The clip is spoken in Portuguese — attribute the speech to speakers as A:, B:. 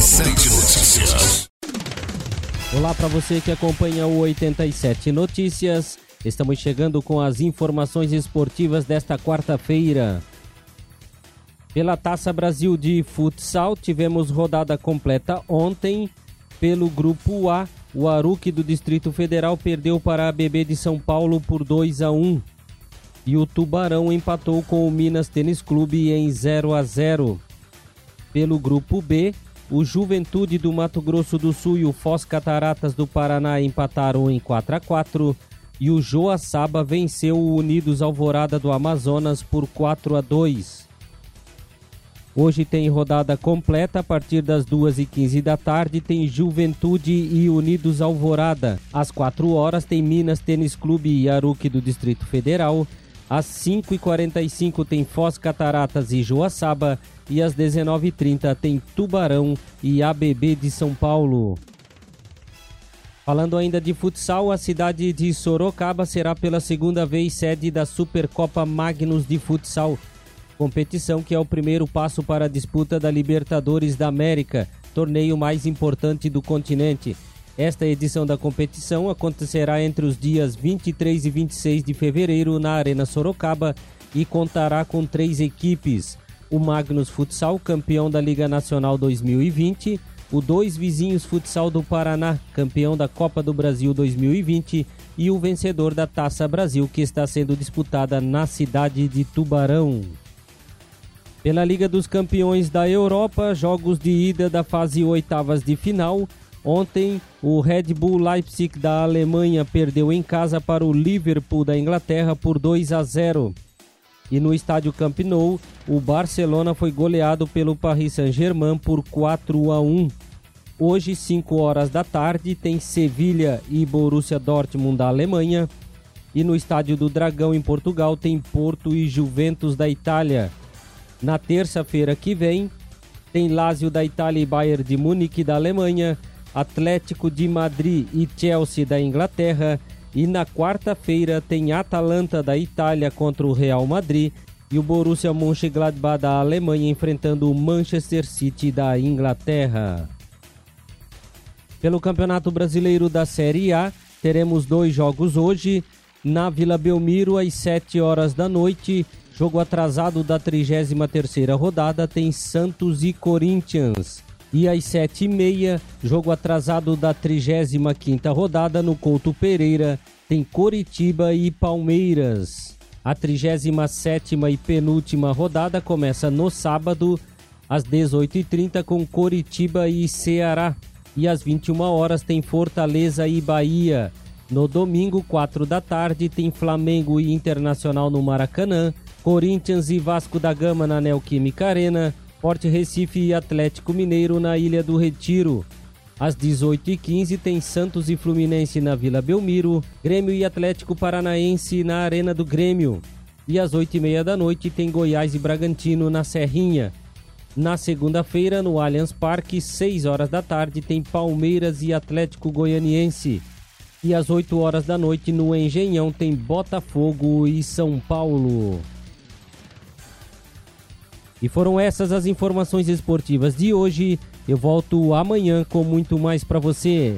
A: 87 Notícias.
B: Olá para você que acompanha o 87 Notícias. Estamos chegando com as informações esportivas desta quarta-feira. Pela Taça Brasil de Futsal, tivemos rodada completa ontem. Pelo Grupo A, o Aruque do Distrito Federal perdeu para a BB de São Paulo por 2 a 1 e o Tubarão empatou com o Minas Tênis Clube em 0 a 0. Pelo Grupo B, o Juventude do Mato Grosso do Sul e o Foz Cataratas do Paraná empataram em 4 a 4 e o Joaçaba venceu o Unidos Alvorada do Amazonas por 4 a 2. Hoje tem rodada completa a partir das 2h15 da tarde. Tem Juventude e Unidos Alvorada. Às 4 horas tem Minas Tênis Clube e Aruque do Distrito Federal. Às 5h45 tem Foz Cataratas e Joaçaba. E às 19h30 tem Tubarão e ABB de São Paulo. Falando ainda de futsal, a cidade de Sorocaba será pela segunda vez sede da Supercopa Magnus de Futsal competição que é o primeiro passo para a disputa da Libertadores da América, torneio mais importante do continente. Esta edição da competição acontecerá entre os dias 23 e 26 de fevereiro na Arena Sorocaba e contará com três equipes: o Magnus Futsal, campeão da Liga Nacional 2020, o Dois Vizinhos Futsal do Paraná, campeão da Copa do Brasil 2020, e o vencedor da Taça Brasil, que está sendo disputada na cidade de Tubarão. Pela Liga dos Campeões da Europa, jogos de ida da fase oitavas de final. Ontem, o Red Bull Leipzig da Alemanha perdeu em casa para o Liverpool da Inglaterra por 2 a 0. E no estádio Camp Nou, o Barcelona foi goleado pelo Paris Saint-Germain por 4 a 1. Hoje, 5 horas da tarde, tem Sevilha e Borussia Dortmund da Alemanha. E no estádio do Dragão, em Portugal, tem Porto e Juventus da Itália. Na terça-feira que vem, tem Lazio da Itália e Bayern de Munique da Alemanha, Atlético de Madrid e Chelsea da Inglaterra. E na quarta-feira tem Atalanta da Itália contra o Real Madrid e o Borussia Mönchengladbach da Alemanha enfrentando o Manchester City da Inglaterra. Pelo Campeonato Brasileiro da Série A, teremos dois jogos hoje. Na Vila Belmiro, às 7 horas da noite, Jogo atrasado da 33ª rodada tem Santos e Corinthians. E às 7h30, jogo atrasado da 35ª rodada no Couto Pereira, tem Coritiba e Palmeiras. A 37ª e penúltima rodada começa no sábado, às 18h30, com Coritiba e Ceará. E às 21 horas tem Fortaleza e Bahia. No domingo, 4 da tarde, tem Flamengo e Internacional no Maracanã. Corinthians e Vasco da Gama na Neoquímica Arena, Porte Recife e Atlético Mineiro na Ilha do Retiro. Às 18h15 tem Santos e Fluminense na Vila Belmiro, Grêmio e Atlético Paranaense na Arena do Grêmio. E às 8h30 da noite tem Goiás e Bragantino na Serrinha. Na segunda-feira, no Allianz Parque, 6 horas da tarde, tem Palmeiras e Atlético Goianiense. E às 8 horas da noite, no Engenhão, tem Botafogo e São Paulo. E foram essas as informações esportivas de hoje. Eu volto amanhã com muito mais para você.